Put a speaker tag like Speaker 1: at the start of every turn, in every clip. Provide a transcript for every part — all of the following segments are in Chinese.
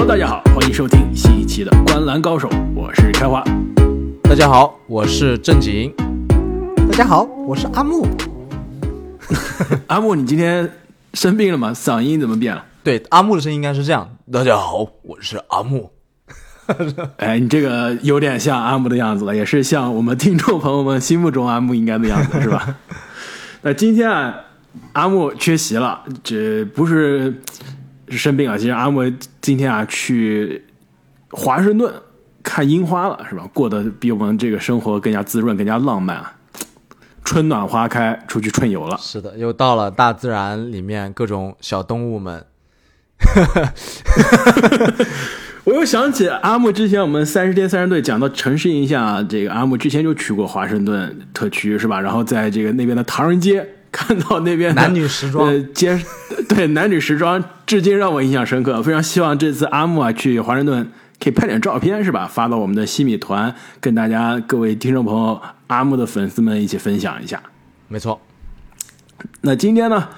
Speaker 1: Hello，大家好，欢迎收听新一期的《观澜高手》，我是开花。
Speaker 2: 大家好，我是正经。
Speaker 3: 大家好，我是阿木。
Speaker 1: 阿木，你今天生病了吗？嗓音怎么变了？
Speaker 2: 对，阿木的声音应该是这样。大家好，我是阿木。
Speaker 1: 哎，你这个有点像阿木的样子了，也是像我们听众朋友们心目中阿木应该的样子，是吧？那今天啊，阿木缺席了，这不是是生病了。其实阿木今天啊去华盛顿看樱花了，是吧？过得比我们这个生活更加滋润，更加浪漫啊！春暖花开，出去春游了。
Speaker 2: 是的，又到了大自然里面各种小动物们。
Speaker 1: 我又想起阿木之前我们三十天三十队讲到城市印象，这个阿木之前就去过华盛顿特区是吧？然后在这个那边的唐人街看到那边
Speaker 2: 男女时装
Speaker 1: 呃街，对男女时装，至今让我印象深刻。非常希望这次阿木啊去华盛顿可以拍点照片是吧？发到我们的西米团，跟大家各位听众朋友、阿木的粉丝们一起分享一下。
Speaker 2: 没错。
Speaker 1: 那今天呢，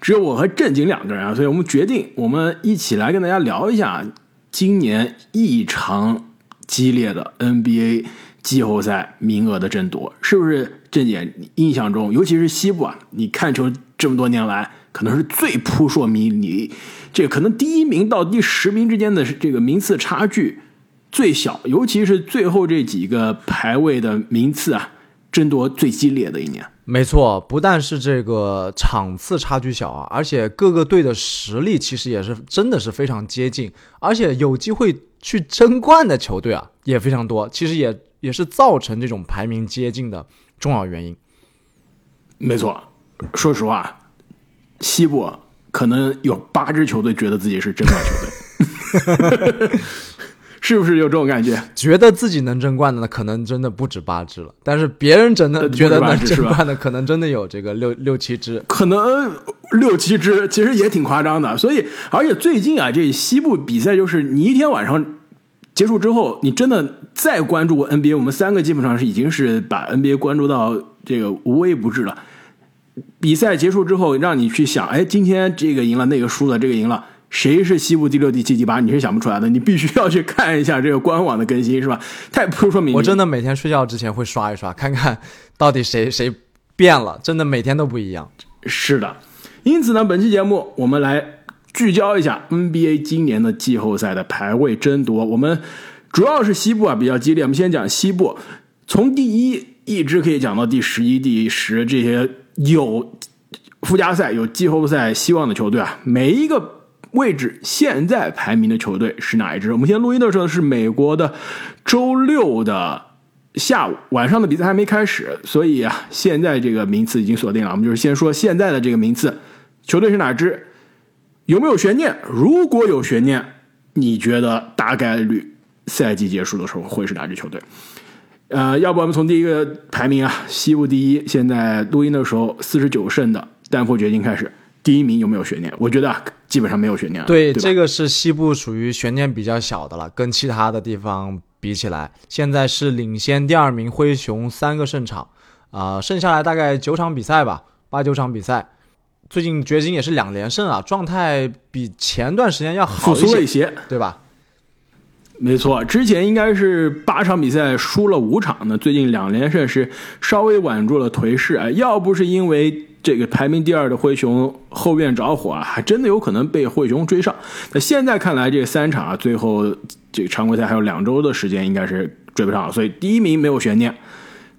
Speaker 1: 只有我和正经两个人啊，所以我们决定我们一起来跟大家聊一下。今年异常激烈的 NBA 季后赛名额的争夺，是不是郑姐印象中，尤其是西部啊？你看球这么多年来，可能是最扑朔迷离，这可能第一名到第十名之间的这个名次差距最小，尤其是最后这几个排位的名次啊，争夺最激烈的一年。
Speaker 2: 没错，不但是这个场次差距小啊，而且各个队的实力其实也是真的是非常接近，而且有机会去争冠的球队啊也非常多，其实也也是造成这种排名接近的重要原因。
Speaker 1: 没错，说实话，西部可能有八支球队觉得自己是争冠球队。是不是有这种感觉？
Speaker 2: 觉得自己能争冠的，那可能真的不止八支了。但是别人真的觉得能争冠的，可能真的有这个六六七支，
Speaker 1: 可能六七支，其实也挺夸张的。所以，而且最近啊，这西部比赛就是你一天晚上结束之后，你真的再关注 NBA，我们三个基本上是已经是把 NBA 关注到这个无微不至了。比赛结束之后，让你去想，哎，今天这个赢了，那个输了，这个赢了。谁是西部第六、第七、第八？你是想不出来的，你必须要去看一下这个官网的更新，是吧？太扑朔迷离。
Speaker 2: 我真的每天睡觉之前会刷一刷，看看到底谁 谁变了，真的每天都不一样。
Speaker 1: 是的，因此呢，本期节目我们来聚焦一下 NBA 今年的季后赛的排位争夺。我们主要是西部啊比较激烈，我们先讲西部，从第一一直可以讲到第十一、第十这些有附加赛、有季后赛希望的球队啊，每一个。位置现在排名的球队是哪一支？我们现在录音的时候是美国的周六的下午，晚上的比赛还没开始，所以啊，现在这个名次已经锁定了。我们就是先说现在的这个名次，球队是哪支？有没有悬念？如果有悬念，你觉得大概率赛季结束的时候会是哪支球队？呃，要不我们从第一个排名啊，西部第一，现在录音的时候四十九胜的丹佛掘金开始。第一名有没有悬念？我觉得基本上没有悬念。对，
Speaker 2: 这个是西部属于悬念比较小的了，跟其他的地方比起来，现在是领先第二名灰熊三个胜场，啊，剩下来大概九场比赛吧，八九场比赛。最近掘金也是两连胜啊，状态比前段时间要好
Speaker 1: 一些，
Speaker 2: 对吧？
Speaker 1: 没错，之前应该是八场比赛输了五场呢，最近两连胜是稍微稳住了颓势啊，要不是因为。这个排名第二的灰熊后院着火啊，还真的有可能被灰熊追上。那现在看来，这三场啊，最后这个常规赛还有两周的时间，应该是追不上了。所以第一名没有悬念。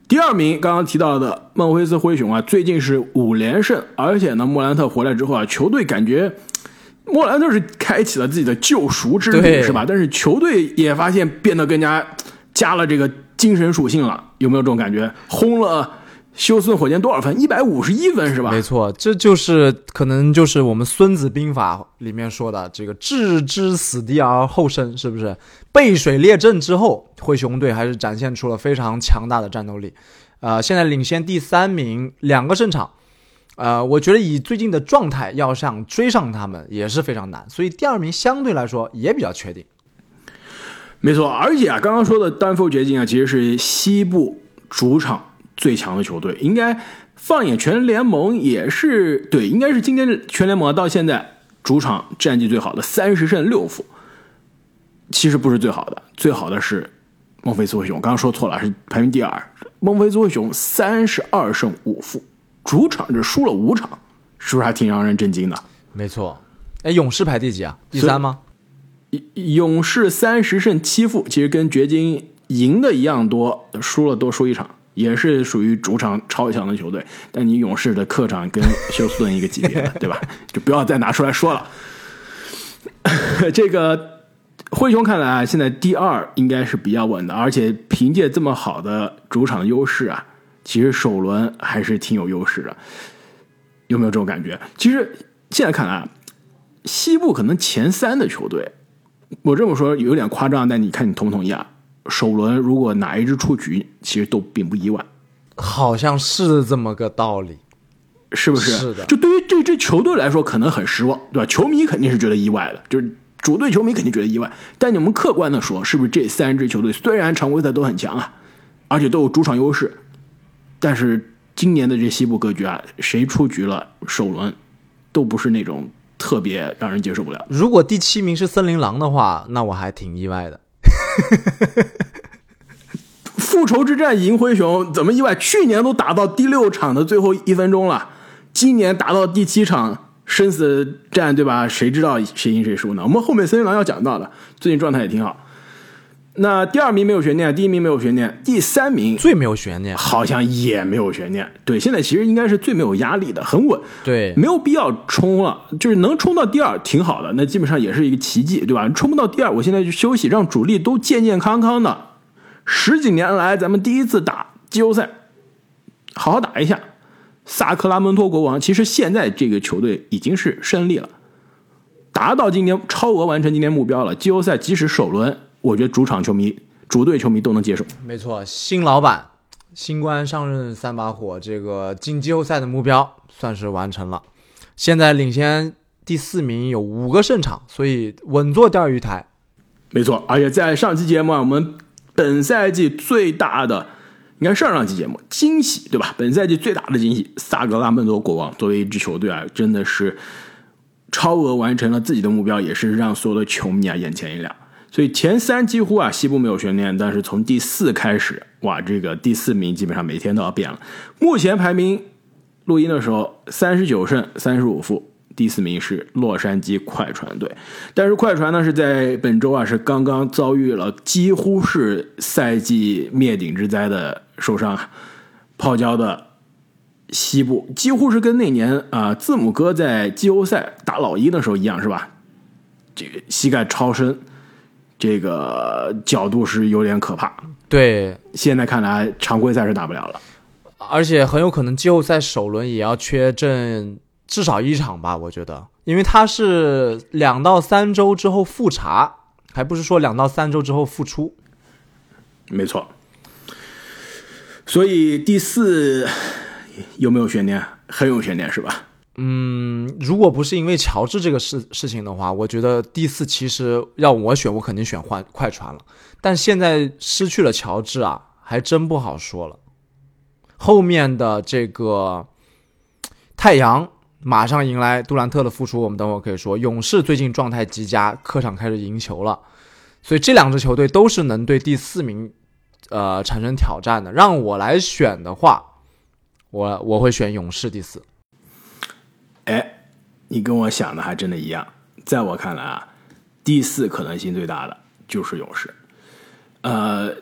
Speaker 1: 第二名刚刚提到的孟菲斯灰熊啊，最近是五连胜，而且呢，莫兰特回来之后啊，球队感觉莫兰特是开启了自己的救赎之旅，是吧？但是球队也发现变得更加加了这个精神属性了，有没有这种感觉？轰了。休斯顿火箭多少分？一百五十一分是吧？
Speaker 2: 没错，这就是可能就是我们《孙子兵法》里面说的这个“置之死地而后生”，是不是？背水列阵之后，灰熊队还是展现出了非常强大的战斗力。呃，现在领先第三名两个胜场，呃，我觉得以最近的状态，要想追上他们也是非常难。所以第二名相对来说也比较确定。
Speaker 1: 没错，而且啊，刚刚说的丹佛掘金啊，其实是西部主场。最强的球队应该放眼全联盟也是对，应该是今天全联盟到现在主场战绩最好的三十胜六负。其实不是最好的，最好的是孟菲斯灰熊。刚刚说错了，是排名第二。孟菲斯灰熊三十二胜五负，主场只输了五场，是不是还挺让人震惊的？
Speaker 2: 没错。哎，勇士排第几啊？第三吗？
Speaker 1: 勇士三十胜七负，其实跟掘金赢的一样多，输了多输一场，也是属于主场超强的球队。但你勇士的客场跟休斯顿一个级别的，对吧？就不要再拿出来说了。这个灰熊看来啊，现在第二应该是比较稳的，而且凭借这么好的主场优势啊，其实首轮还是挺有优势的。有没有这种感觉？其实现在看来啊，西部可能前三的球队。我这么说有点夸张，但你看你同不同意啊？首轮如果哪一支出局，其实都并不意外，
Speaker 2: 好像是这么个道理，
Speaker 1: 是不是？
Speaker 2: 是的。
Speaker 1: 就对于这支球队来说，可能很失望，对吧？球迷肯定是觉得意外的，就是主队球迷肯定觉得意外。但你们客观的说，是不是这三支球队虽然常规赛都很强啊，而且都有主场优势，但是今年的这西部格局啊，谁出局了，首轮都不是那种。特别让人接受不了。
Speaker 2: 如果第七名是森林狼的话，那我还挺意外的。
Speaker 1: 复仇之战银灰熊怎么意外？去年都打到第六场的最后一分钟了，今年打到第七场生死战，对吧？谁知道谁赢谁输呢？我们后面森林狼要讲到的，最近状态也挺好。那第二名没有悬念，第一名没有悬念，第三名
Speaker 2: 最没有悬念，
Speaker 1: 好像也没有悬念。对，现在其实应该是最没有压力的，很稳。
Speaker 2: 对，
Speaker 1: 没有必要冲了，就是能冲到第二挺好的，那基本上也是一个奇迹，对吧？冲不到第二，我现在就休息，让主力都健健康康的。十几年来，咱们第一次打季后赛，好好打一下。萨克拉门托国王，其实现在这个球队已经是胜利了，达到今年超额完成今年目标了。季后赛即使首轮。我觉得主场球迷、主队球迷都能接受。
Speaker 2: 没错，新老板新官上任三把火，这个进季后赛的目标算是完成了。现在领先第四名有五个胜场，所以稳坐钓鱼台。
Speaker 1: 没错，而且在上期节目啊，我们本赛季最大的，应该上上期节目惊喜对吧？本赛季最大的惊喜，萨格拉门多国王作为一支球队啊，真的是超额完成了自己的目标，也是让所有的球迷啊眼前一亮。所以前三几乎啊，西部没有悬念，但是从第四开始，哇，这个第四名基本上每天都要变了。目前排名录音的时候，三十九胜三十五负，第四名是洛杉矶快船队。但是快船呢是在本周啊是刚刚遭遇了几乎是赛季灭顶之灾的受伤，泡椒的西部几乎是跟那年啊字母哥在季后赛打老鹰的时候一样，是吧？这个膝盖超伸。这个角度是有点可怕。
Speaker 2: 对，
Speaker 1: 现在看来常规赛是打不了了，
Speaker 2: 而且很有可能季后赛首轮也要缺阵至少一场吧？我觉得，因为他是两到三周之后复查，还不是说两到三周之后复出。
Speaker 1: 没错。所以第四有没有悬念？很有悬念，是吧？
Speaker 2: 嗯，如果不是因为乔治这个事事情的话，我觉得第四其实要我选，我肯定选换快船了。但现在失去了乔治啊，还真不好说了。后面的这个太阳马上迎来杜兰特的复出，我们等会可以说。勇士最近状态极佳，客场开始赢球了，所以这两支球队都是能对第四名呃产生挑战的。让我来选的话，我我会选勇士第四。
Speaker 1: 哎，你跟我想的还真的一样。在我看来啊，第四可能性最大的就是勇士。呃，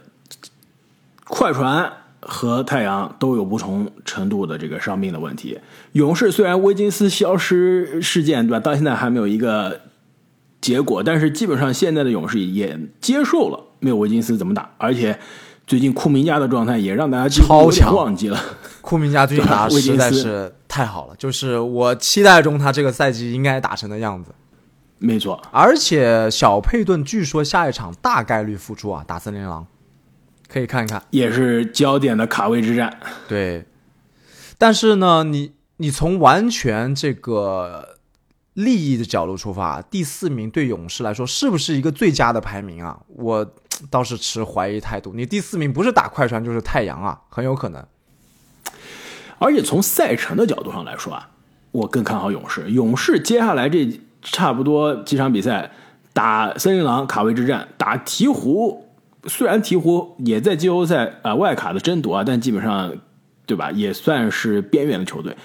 Speaker 1: 快船和太阳都有不同程度的这个伤病的问题。勇士虽然威金斯消失事件对吧，到现在还没有一个结果，但是基本上现在的勇士也接受了没有威金斯怎么打，而且最近库明加的状态也让大家
Speaker 2: 超强
Speaker 1: 忘记了。
Speaker 2: 库明加最近打实在是。太好了，就是我期待中他这个赛季应该打成的样子。
Speaker 1: 没错，
Speaker 2: 而且小佩顿据说下一场大概率复出啊，打森林狼，可以看一看，
Speaker 1: 也是焦点的卡位之战。
Speaker 2: 对，但是呢，你你从完全这个利益的角度出发，第四名对勇士来说是不是一个最佳的排名啊？我倒是持怀疑态度。你第四名不是打快船就是太阳啊，很有可能。
Speaker 1: 而且从赛程的角度上来说啊，我更看好勇士。勇士接下来这差不多几场比赛，打森林狼卡位之战，打鹈鹕，虽然鹈鹕也在季后赛啊、外卡的争夺啊，但基本上对吧，也算是边缘的球队。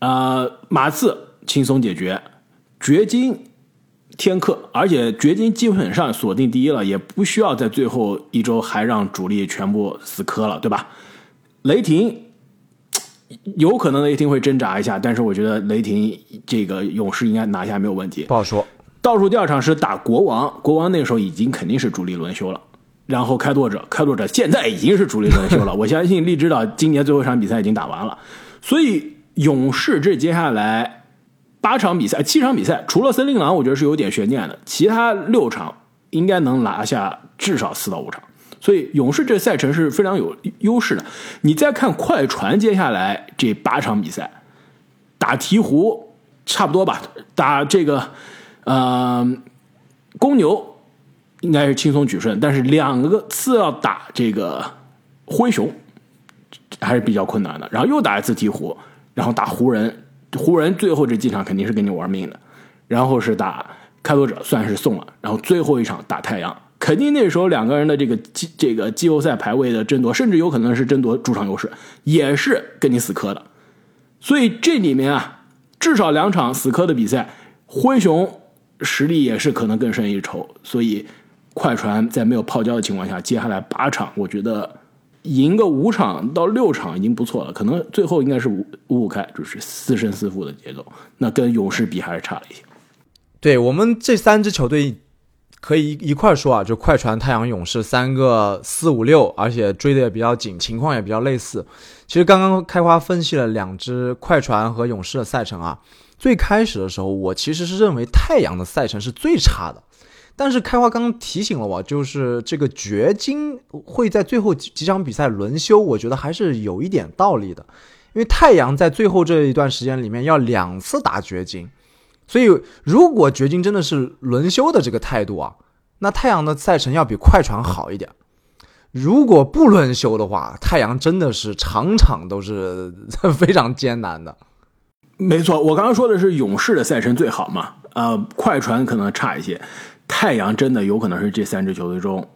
Speaker 1: 呃，马刺轻松解决，掘金、天克，而且掘金基本上锁定第一了，也不需要在最后一周还让主力全部死磕了，对吧？雷霆有可能雷霆会挣扎一下，但是我觉得雷霆这个勇士应该拿下没有问题。
Speaker 2: 不好说。
Speaker 1: 倒数第二场是打国王，国王那时候已经肯定是主力轮休了。然后开拓者，开拓者现在已经是主力轮休了。我相信利知道今年最后一场比赛已经打完了，所以勇士这接下来八场比赛、七场比赛，除了森林狼，我觉得是有点悬念的，其他六场应该能拿下至少四到五场。所以勇士这赛程是非常有优势的。你再看快船接下来这八场比赛，打鹈鹕差不多吧，打这个呃公牛应该是轻松取胜，但是两个次要打这个灰熊还是比较困难的，然后又打一次鹈鹕，然后打湖人，湖人最后这几场肯定是跟你玩命的，然后是打开拓者，算是送了，然后最后一场打太阳。肯定那时候两个人的这个季这个季后赛排位的争夺，甚至有可能是争夺主场优势，也是跟你死磕的。所以这里面啊，至少两场死磕的比赛，灰熊实力也是可能更胜一筹。所以快船在没有泡椒的情况下，接下来八场，我觉得赢个五场到六场已经不错了。可能最后应该是五五五开，就是四胜四负的节奏。那跟勇士比还是差了一些。
Speaker 2: 对我们这三支球队。可以一块说啊，就快船、太阳、勇士三个四五六，而且追的也比较紧，情况也比较类似。其实刚刚开花分析了两支快船和勇士的赛程啊，最开始的时候我其实是认为太阳的赛程是最差的，但是开花刚刚提醒了我，就是这个掘金会在最后几场比赛轮休，我觉得还是有一点道理的，因为太阳在最后这一段时间里面要两次打掘金。所以，如果掘金真的是轮休的这个态度啊，那太阳的赛程要比快船好一点。如果不轮休的话，太阳真的是场场都是 非常艰难的。
Speaker 1: 没错，我刚刚说的是勇士的赛程最好嘛，呃，快船可能差一些，太阳真的有可能是这三支球队中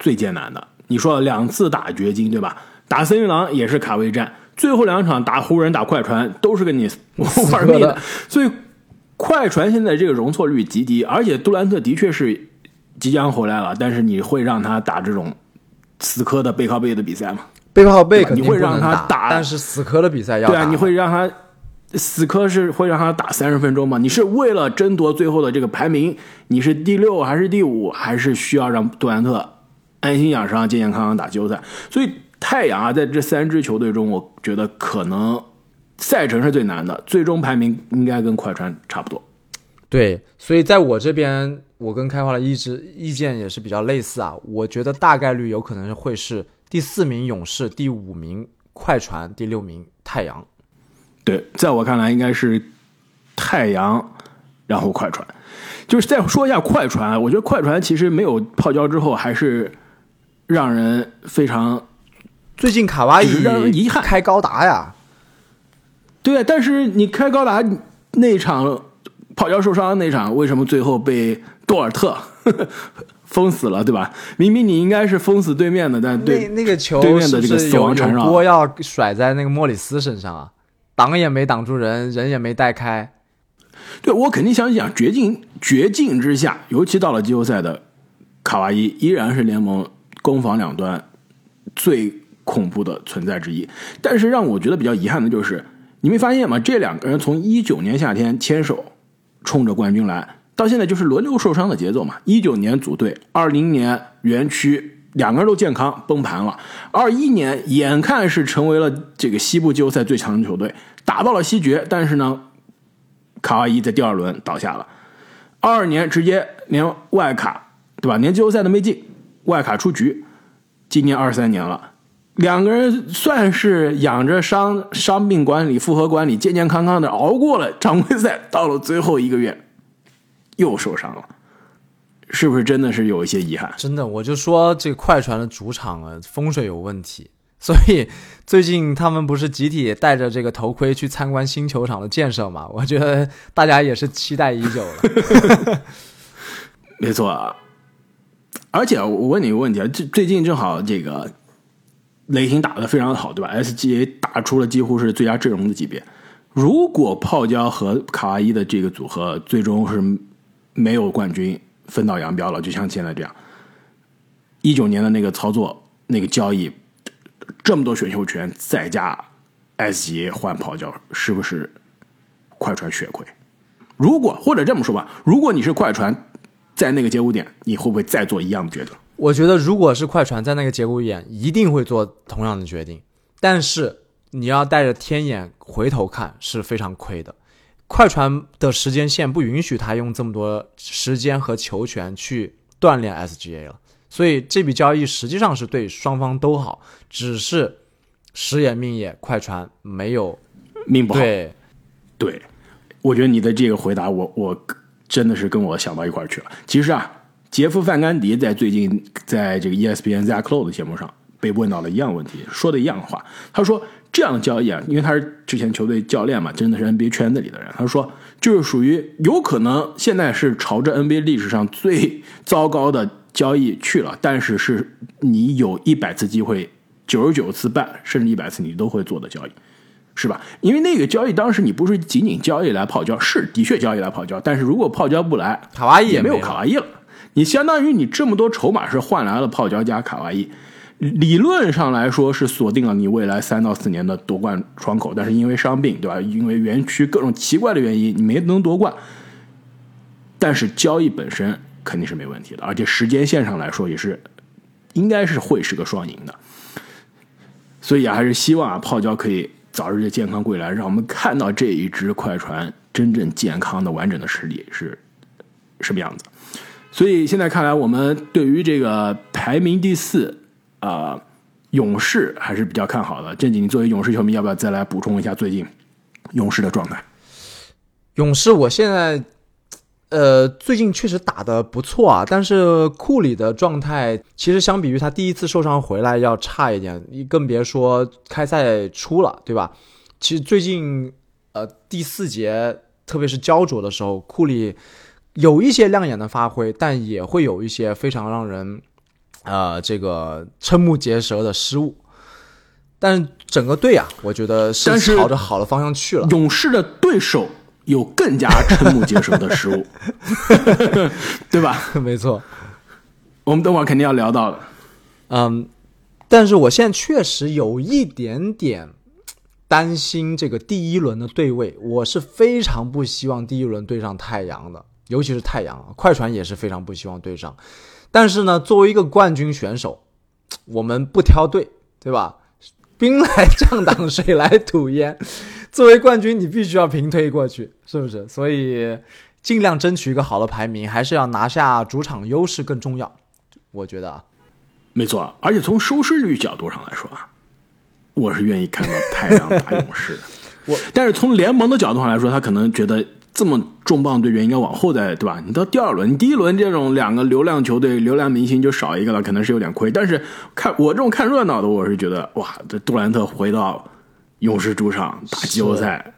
Speaker 1: 最艰难的。你说两次打掘金对吧？打森林狼也是卡位战，最后两场打湖人、打快船都是跟你 玩命的，所以。快船现在这个容错率极低，而且杜兰特的确是即将回来了，但是你会让他打这种死磕的背靠背的比赛吗？
Speaker 2: 背靠背肯定
Speaker 1: 会让他打，
Speaker 2: 但是死磕的比赛要
Speaker 1: 对啊，你会让他死磕是会让他打三十分钟吗？你是为了争夺最后的这个排名，你是第六还是第五，还是需要让杜兰特安心养伤、健健康康打季后赛？所以太阳啊，在这三支球队中，我觉得可能。赛程是最难的，最终排名应该跟快船差不多。
Speaker 2: 对，所以在我这边，我跟开花的意志意见也是比较类似啊。我觉得大概率有可能会是第四名勇士，第五名快船，第六名太阳。
Speaker 1: 对，在我看来应该是太阳，然后快船。就是再说一下快船，我觉得快船其实没有泡椒之后，还是让人非常
Speaker 2: 最近卡哇伊
Speaker 1: 让人遗憾
Speaker 2: 开高达呀。
Speaker 1: 对，但是你开高达那场泡椒受伤那场，为什么最后被多尔特 封死了，对吧？明明你应该是封死对面的，但对
Speaker 2: 那个球
Speaker 1: 对面的这个死亡缠绕，
Speaker 2: 锅要甩在那个莫里斯身上啊，挡也没挡住人，人也没带开。
Speaker 1: 对我肯定相信啊，绝境绝境之下，尤其到了季后赛的卡哇伊，依然是联盟攻防两端最恐怖的存在之一。但是让我觉得比较遗憾的就是。你没发现吗？这两个人从一九年夏天牵手，冲着冠军来，到现在就是轮流受伤的节奏嘛。一九年组队，二零年园区两个人都健康崩盘了，二一年眼看是成为了这个西部季后赛最强的球队，打到了西决，但是呢，卡哇伊在第二轮倒下了。二二年直接连外卡，对吧？连季后赛都没进，外卡出局。今年二三年了。两个人算是养着伤伤病管理、复合管理，健健康康的熬过了常规赛，到了最后一个月又受伤了，是不是真的是有一些遗憾？
Speaker 2: 真的，我就说这快船的主场啊风水有问题，所以最近他们不是集体戴着这个头盔去参观新球场的建设嘛？我觉得大家也是期待已久了。
Speaker 1: 没错啊。而且我问你一个问题啊，最最近正好这个雷霆打得非常的好，对吧？SGA 打出了几乎是最佳阵容的级别。如果泡椒和卡哇伊的这个组合最终是没有冠军，分道扬镳了，就像现在这样，一九年的那个操作、那个交易，这么多选秀权再加 S 级换跑脚，是不是快船血亏？如果或者这么说吧，如果你是快船，在那个节骨点，你会不会再做一样的决定？
Speaker 2: 我觉得，如果是快船在那个节骨眼，一定会做同样的决定。但是你要带着天眼回头看，是非常亏的。快船的时间线不允许他用这么多时间和球权去锻炼 SGA 了，所以这笔交易实际上是对双方都好，只是时也命也，快船没有
Speaker 1: 命不好。
Speaker 2: 对，
Speaker 1: 对，我觉得你的这个回答，我我真的是跟我想到一块儿去了。其实啊，杰夫范甘迪在最近在这个 ESPN Zach Lowe 的节目上被问到了一样问题，说的一样的话，他说。这样的交易啊，因为他是之前球队教练嘛，真的是 NBA 圈子里的人。他说，就是属于有可能现在是朝着 NBA 历史上最糟糕的交易去了，但是是你有一百次机会，九十九次半，甚至一百次你都会做的交易，是吧？因为那个交易当时你不是仅仅交易来泡椒，是的确交易来泡椒，但是如果泡椒不来，
Speaker 2: 卡哇伊
Speaker 1: 也没有卡哇伊了，你相当于你这么多筹码是换来了泡椒加卡哇伊。理论上来说是锁定了你未来三到四年的夺冠窗口，但是因为伤病，对吧？因为园区各种奇怪的原因，你没能夺冠。但是交易本身肯定是没问题的，而且时间线上来说也是应该是会是个双赢的。所以啊，还是希望啊泡椒可以早日的健康归来，让我们看到这一支快船真正健康的完整的实力是什么样子。所以现在看来，我们对于这个排名第四。啊，勇士还是比较看好的。正经，你作为勇士球迷，要不要再来补充一下最近勇士的状态？
Speaker 2: 勇士，我现在呃，最近确实打的不错啊，但是库里的状态其实相比于他第一次受伤回来要差一点，你更别说开赛初了，对吧？其实最近呃第四节，特别是焦灼的时候，库里有一些亮眼的发挥，但也会有一些非常让人。呃，这个瞠目结舌的失误，但是整个队啊，我觉得是朝着好的方向去了。
Speaker 1: 勇士的对手有更加瞠目结舌的失误，对吧？
Speaker 2: 没错，
Speaker 1: 我们等会儿肯定要聊到的。
Speaker 2: 嗯，但是我现在确实有一点点担心这个第一轮的对位，我是非常不希望第一轮对上太阳的，尤其是太阳，快船也是非常不希望对上。但是呢，作为一个冠军选手，我们不挑队，对吧？兵来将挡，水来土掩。作为冠军，你必须要平推过去，是不是？所以尽量争取一个好的排名，还是要拿下主场优势更重要。我觉得啊，
Speaker 1: 没错。而且从收视率角度上来说啊，我是愿意看到太阳打勇士的。我，但是从联盟的角度上来说，他可能觉得。这么重磅队员应该往后再对吧？你到第二轮，你第一轮这种两个流量球队、流量明星就少一个了，可能是有点亏。但是看我这种看热闹的，我是觉得哇，这杜兰特回到勇士主场打季后赛，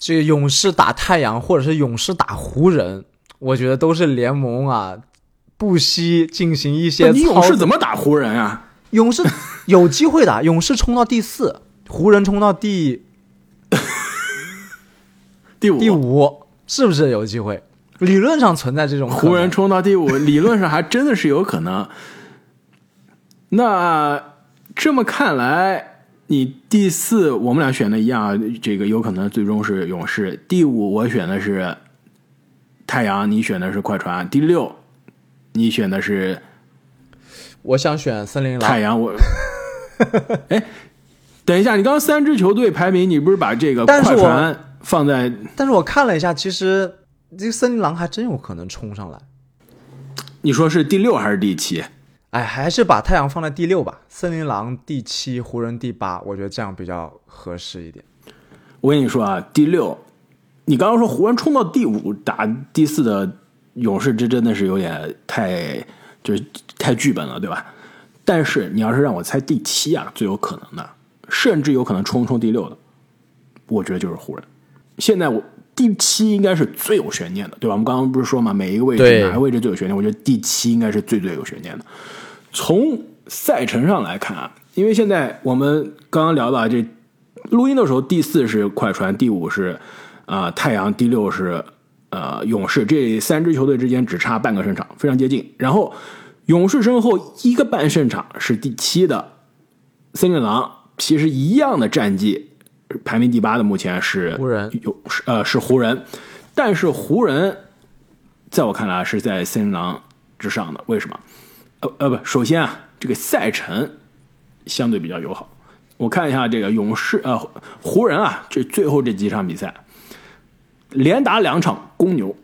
Speaker 2: 这个勇士打太阳或者是勇士打湖人，我觉得都是联盟啊不惜进行一些。
Speaker 1: 你勇士怎么打湖人啊？
Speaker 2: 勇士有机会打，勇士冲到第四，湖人冲到第。
Speaker 1: 第五，
Speaker 2: 第五是不是有机会？理论上存在这种
Speaker 1: 湖人冲到第五，理论上还真的是有可能。那这么看来，你第四我们俩选的一样，这个有可能最终是勇士。第五我选的是太阳，你选的是快船。第六你选的是，
Speaker 2: 我想选森林狼。
Speaker 1: 太阳我，哎，等一下，你刚刚三支球队排名，你不是把这个快船？放在，
Speaker 2: 但是我看了一下，其实这个森林狼还真有可能冲上来。
Speaker 1: 你说是第六还是第七？
Speaker 2: 哎，还是把太阳放在第六吧，森林狼第七，湖人第八，我觉得这样比较合适一点。
Speaker 1: 我跟你说啊，第六，你刚刚说湖人冲到第五打第四的勇士，这真的是有点太就是太剧本了，对吧？但是你要是让我猜第七啊，最有可能的，甚至有可能冲冲第六的，我觉得就是湖人。现在我第七应该是最有悬念的，对吧？我们刚刚不是说嘛，每一个位置哪个位置最有悬念？我觉得第七应该是最最有悬念的。从赛程上来看啊，因为现在我们刚刚聊到这录音的时候，第四是快船，第五是啊、呃太阳，第六是呃勇士，这三支球队之间只差半个胜场，非常接近。然后勇士身后一个半胜场是第七的森林狼，其实一样的战绩，排名第八的目前是
Speaker 2: 湖人
Speaker 1: 有是呃是湖人，但是湖人在我看来是在森林狼之上的，为什么？呃呃不，首先啊，这个赛程相对比较友好。我看一下这个勇士呃湖人啊，这最后这几场比赛，连打两场公牛，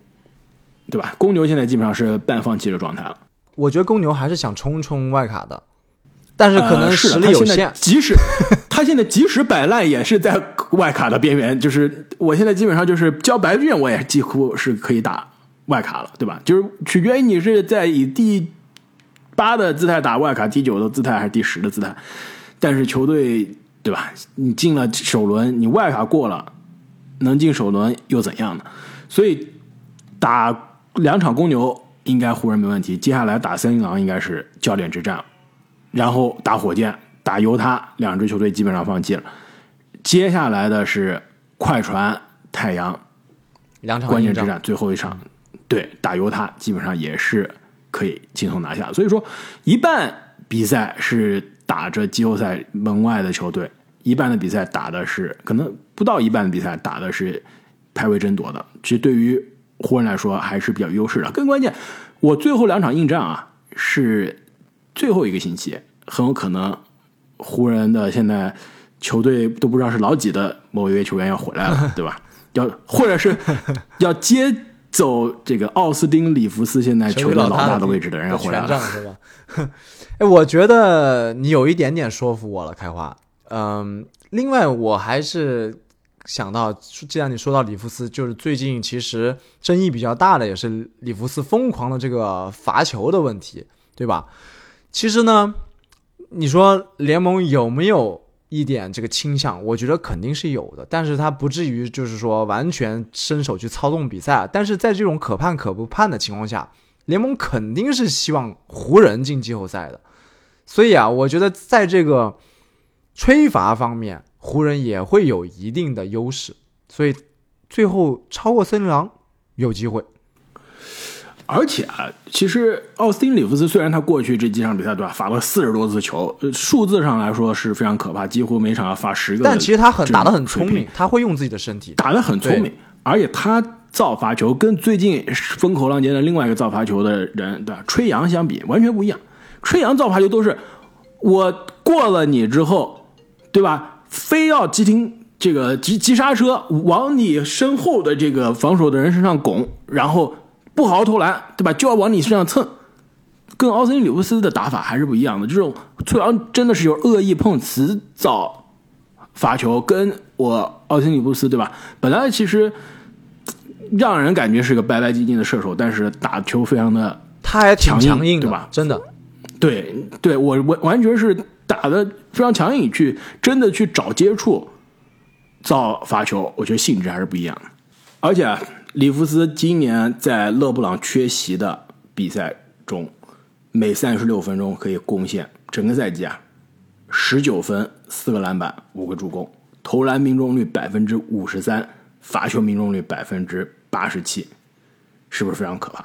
Speaker 1: 对吧？公牛现在基本上是半放弃的状态了。
Speaker 2: 我觉得公牛还是想冲冲外卡的，但是可能实力有限。
Speaker 1: 即使 他现在即使摆烂，也是在外卡的边缘。就是我现在基本上就是交白卷，我也几乎是可以打外卡了，对吧？就是取决于你是在以第八的姿态打外卡，第九的姿态还是第十的姿态。但是球队对吧？你进了首轮，你外卡过了，能进首轮又怎样呢？所以打两场公牛应该湖人没问题，接下来打森林狼应该是焦点之战，然后打火箭、打犹他，两支球队基本上放弃了。接下来的是快船、太阳，
Speaker 2: 两场
Speaker 1: 关键之战最后一场，对打犹他基本上也是可以轻松拿下。所以说，一半比赛是打着季后赛门外的球队，一半的比赛打的是可能不到一半的比赛打的是排位争夺的。其实对于湖人来说还是比较优势的。更关键，我最后两场硬战啊是最后一个星期，很有可能湖人的现在球队都不知道是老几的某一位球员要回来了，对吧？要或者是 要接走这个奥斯汀·里弗斯现在球队老大的位置的人要回来了。
Speaker 2: 是吧？哎，我觉得你有一点点说服我了，开花。嗯，另外我还是想到，既然你说到里弗斯，就是最近其实争议比较大的也是里弗斯疯狂的这个罚球的问题，对吧？其实呢，你说联盟有没有一点这个倾向？我觉得肯定是有的，但是他不至于就是说完全伸手去操纵比赛。但是在这种可判可不判的情况下，联盟肯定是希望湖人进季后赛的。所以啊，我觉得在这个吹罚方面，湖人也会有一定的优势。所以最后超过森林狼有机会。
Speaker 1: 而且啊，其实奥斯汀·里弗斯虽然他过去这几场比赛对吧，罚了四十多次球，呃数字上来说是非常可怕，几乎每场要罚十个。
Speaker 2: 但其实他很打得很聪，明他会用自己的身体。
Speaker 1: 打得很聪明，而且他造罚球跟最近风口浪尖的另外一个造罚球的人，对吧？吹杨相比完全不一样。吹杨造罚球都是我过了你之后，对吧？非要急停这个急急刹车，往你身后的这个防守的人身上拱，然后不好好投篮，对吧？就要往你身上蹭。跟奥斯汀·里弗斯的打法还是不一样的。这种崔杨真的是有恶意碰瓷造罚球，跟我奥斯汀·里弗斯对吧？本来其实让人感觉是个白白净净的射手，但是打球非常的
Speaker 2: 他还挺
Speaker 1: 强硬
Speaker 2: 强硬，
Speaker 1: 对吧
Speaker 2: 真的，
Speaker 1: 对对，我完完全是打的非常强硬，去真的去找接触造罚球，我觉得性质还是不一样的。而且啊里弗斯今年在勒布朗缺席的比赛中，每三十六分钟可以贡献整个赛季啊十九分、四个篮板、五个助攻，投篮命中率百分之五十三，罚球命中率百分之八十七，是不是非常可怕？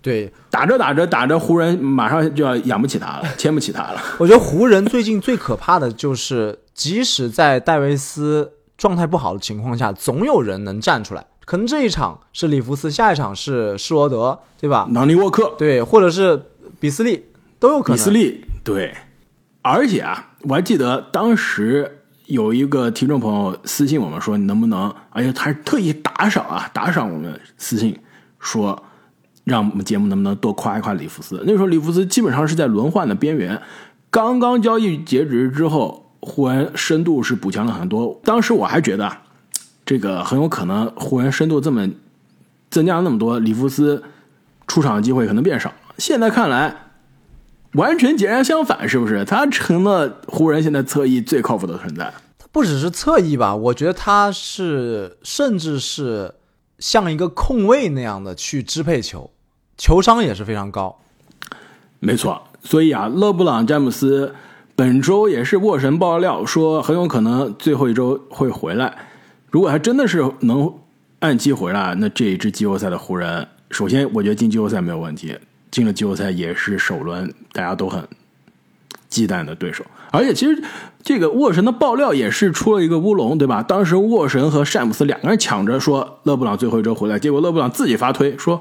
Speaker 2: 对
Speaker 1: 打着打着打着，湖人马上就要养不起他了，签不起他了。
Speaker 2: 我觉得湖人最近最可怕的就是，即使在戴维斯状态不好的情况下，总有人能站出来。可能这一场是里弗斯，下一场是施罗德，对吧？
Speaker 1: 朗尼沃克、
Speaker 2: 对，或者是比斯利都有可能。
Speaker 1: 比斯利，对。而且啊，我还记得当时有一个听众朋友私信我们说，你能不能，而且他是特意打赏啊，打赏我们私信说，让我们节目能不能多夸一夸里弗斯。那时候里弗斯基本上是在轮换的边缘，刚刚交易截止之后，湖人深度是补强了很多。当时我还觉得啊，这个很有可能湖人深度这么增加了那么多，里弗斯出场的机会可能变少。现在看来，完全截然相反，是不是？他成了湖人现在侧翼最靠谱的存在。
Speaker 2: 他不只是侧翼吧，我觉得他是甚至是像一个控卫那样的去支配球，球商也是非常高。
Speaker 1: 没错，所以啊，勒布朗詹姆斯本周也是沃神爆料说很有可能最后一周会回来。如果还真的是能按期回来，那这一支季后赛的湖人，首先我觉得进季后赛没有问题，进了季后赛也是首轮大家都很忌惮的对手。而且其实这个沃神的爆料也是出了一个乌龙，对吧？当时沃神和詹姆斯两个人抢着说勒布朗最后一周回来，结果勒布朗自己发推说：“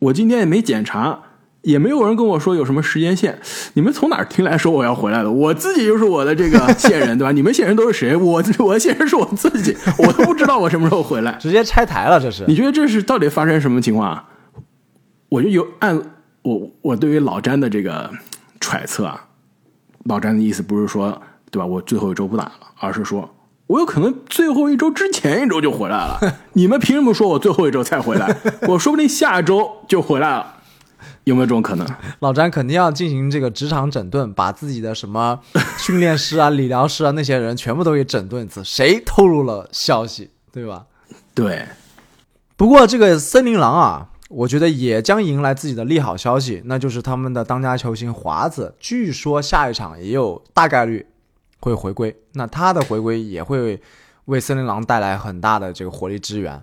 Speaker 1: 我今天也没检查。”也没有人跟我说有什么时间线，你们从哪儿听来说我要回来的？我自己就是我的这个线人，对吧？你们线人都是谁？我我的线人是我自己，我都不知道我什么时候回来，
Speaker 2: 直接拆台了，这是？
Speaker 1: 你觉得这是到底发生什么情况啊？我就有按我我对于老詹的这个揣测啊，老詹的意思不是说对吧？我最后一周不打了，而是说我有可能最后一周之前一周就回来了。你们凭什么说我最后一周才回来？我说不定下周就回来了。有没有这种可能？
Speaker 2: 老詹肯定要进行这个职场整顿，把自己的什么 训练师啊、理疗师啊那些人全部都给整顿一次。谁透露了消息，对吧？
Speaker 1: 对。
Speaker 2: 不过这个森林狼啊，我觉得也将迎来自己的利好消息，那就是他们的当家球星华子，据说下一场也有大概率会回归。那他的回归也会为森林狼带来很大的这个火力支援。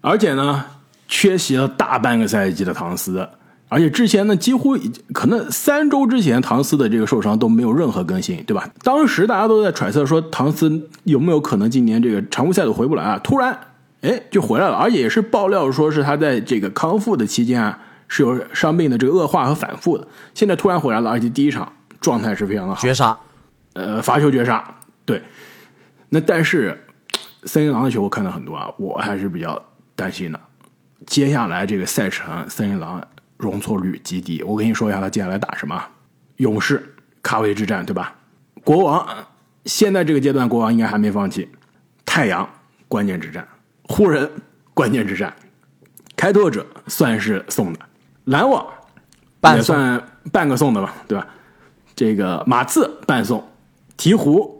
Speaker 1: 而且呢，缺席了大半个赛季的唐斯。而且之前呢，几乎可能三周之前，唐斯的这个受伤都没有任何更新，对吧？当时大家都在揣测说，唐斯有没有可能今年这个常规赛都回不来啊？突然，哎，就回来了，而且也是爆料说是他在这个康复的期间啊，是有伤病的这个恶化和反复的。现在突然回来了，而且第一场状态是非常的好，
Speaker 2: 绝杀，
Speaker 1: 呃，罚球绝杀，对。那但是森林狼的球我看到很多啊，我还是比较担心的。接下来这个赛程，森林狼。容错率极低，我跟你说一下，他接下来打什么？勇士、卡位之战，对吧？国王，现在这个阶段，国王应该还没放弃。太阳，关键之战；湖人，关键之战；开拓者算是送的，篮网也算半个送的吧，对吧？这个马刺半送，鹈鹕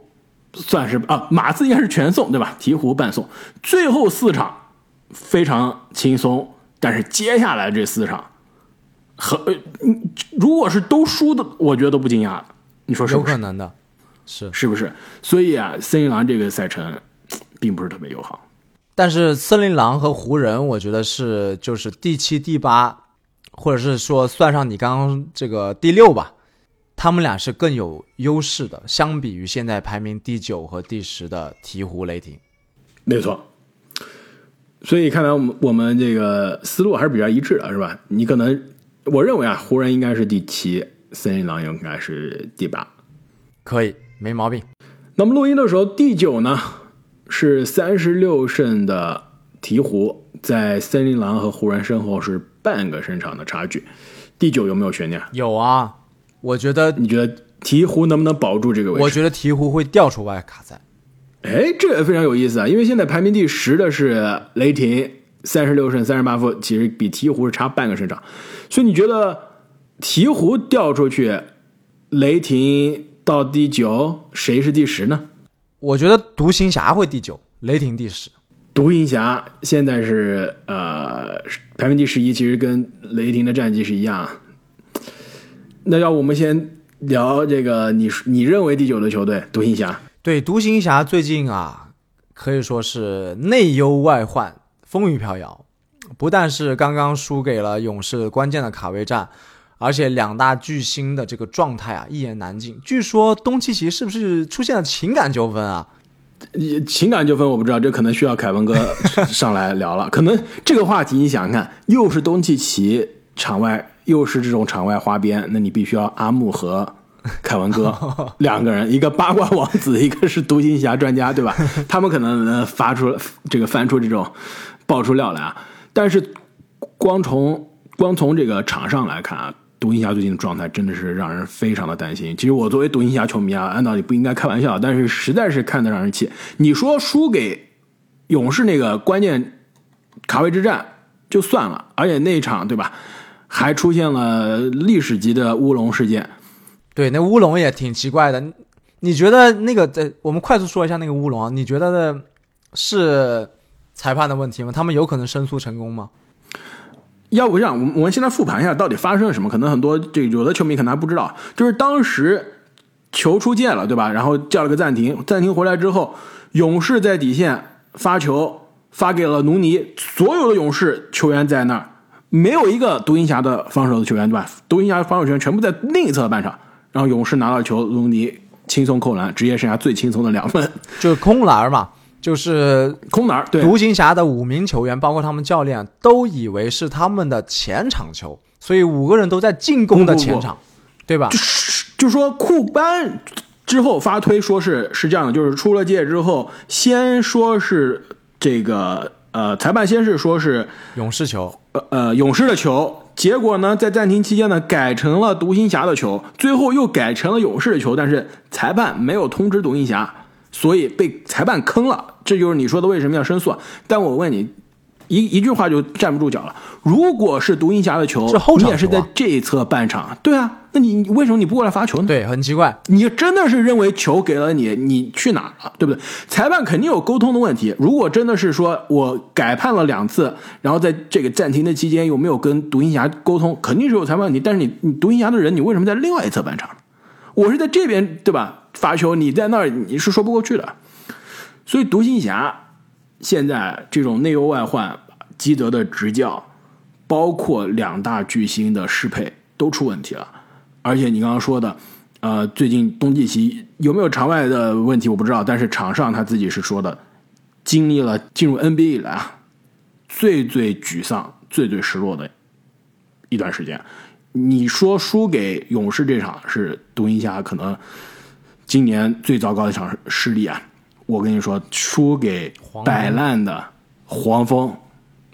Speaker 1: 算是啊，马刺应该是全送，对吧？鹈鹕半送，最后四场非常轻松，但是接下来这四场。和呃，如果是都输的，我觉得都不惊讶。你说是
Speaker 2: 有可能的，是
Speaker 1: 是不是？所以啊，森林狼这个赛程并不是特别友好。
Speaker 2: 但是森林狼和湖人，我觉得是就是第七、第八，或者是说算上你刚刚这个第六吧，他们俩是更有优势的，相比于现在排名第九和第十的鹈鹕、雷霆。
Speaker 1: 没错。所以看来我们我们这个思路还是比较一致的，是吧？你可能。我认为啊，湖人应该是第七，森林狼应该是第八，
Speaker 2: 可以，没毛病。
Speaker 1: 那么录音的时候，第九呢是三十六胜的鹈鹕，在森林狼和湖人身后是半个胜场的差距。第九有没有悬念？
Speaker 2: 有啊，我觉得，
Speaker 1: 你觉得鹈鹕能不能保住这个位置？
Speaker 2: 我觉得鹈鹕会掉出外卡赛。
Speaker 1: 哎，这个非常有意思啊，因为现在排名第十的是雷霆。三十六胜三十八负，其实比鹈鹕是差半个胜场，所以你觉得鹈鹕掉出去，雷霆到第九，谁是第十呢？
Speaker 2: 我觉得独行侠会第九，雷霆第十。
Speaker 1: 独行侠现在是呃排名第十一，其实跟雷霆的战绩是一样。那要我们先聊这个，你你认为第九的球队独行侠？
Speaker 2: 对，独行侠最近啊，可以说是内忧外患。风雨飘摇，不但是刚刚输给了勇士关键的卡位战，而且两大巨星的这个状态啊一言难尽。据说东契奇是不是出现了情感纠纷啊？
Speaker 1: 情感纠纷我不知道，这可能需要凯文哥上来聊了。可能这个话题你想想看，又是东契奇场外，又是这种场外花边，那你必须要阿木和凯文哥 两个人，一个八卦王子，一个是独行侠专家，对吧？他们可能能发出这个翻出这种。爆出料来啊！但是光从光从这个场上来看啊，独行侠最近的状态真的是让人非常的担心。其实我作为独行侠球迷啊，按道理不应该开玩笑，但是实在是看得让人气。你说输给勇士那个关键卡位之战就算了，而且那一场对吧，还出现了历史级的乌龙事件。
Speaker 2: 对，那乌龙也挺奇怪的。你觉得那个在我们快速说一下那个乌龙？你觉得的是？裁判的问题吗？他们有可能申诉成功吗？
Speaker 1: 要不这样，我们我们现在复盘一下到底发生了什么？可能很多这有的球迷可能还不知道，就是当时球出界了，对吧？然后叫了个暂停，暂停回来之后，勇士在底线发球发给了努尼，所有的勇士球员在那儿，没有一个独行侠的防守的球员，对吧？独行侠防守球员全部在另一侧半场，然后勇士拿到球，努尼轻松扣篮，职业生涯最轻松的两分，
Speaker 2: 就是空篮嘛，就是
Speaker 1: 空篮，对，
Speaker 2: 独行侠的五名球员，包括他们教练，都以为是他们的前场球，所以五个人都在进攻的前场，对吧？
Speaker 1: 就说库班之后发推说是是这样的，就是出了界之后，先说是这个呃裁判先是说是
Speaker 2: 勇士球，
Speaker 1: 呃呃勇士的球，结果呢在暂停期间呢改成了独行侠的球，最后又改成了勇士的球，但是裁判没有通知独行侠，所以被裁判坑了。这就是你说的为什么要申诉。但我问你。一一句话就站不住脚了。如果是独行侠的球，
Speaker 2: 是后场球啊
Speaker 1: 你也是在这一侧半场，对啊，那你你为什么你不过来罚球呢？
Speaker 2: 对，很奇怪。
Speaker 1: 你真的是认为球给了你，你去哪了，对不对？裁判肯定有沟通的问题。如果真的是说我改判了两次，然后在这个暂停的期间有没有跟独行侠沟通，肯定是有裁判问题。但是你你独行侠的人，你为什么在另外一侧半场？我是在这边，对吧？罚球，你在那儿你是说不过去的。所以独行侠现在这种内忧外患，基德的执教，包括两大巨星的适配都出问题了。而且你刚刚说的，呃，最近冬季期有没有场外的问题我不知道，但是场上他自己是说的，经历了进入 NBA 以来啊，最最沮丧、最最失落的一段时间。你说输给勇士这场是独行侠可能今年最糟糕的一场失利啊！我跟你说，输给摆烂的黄蜂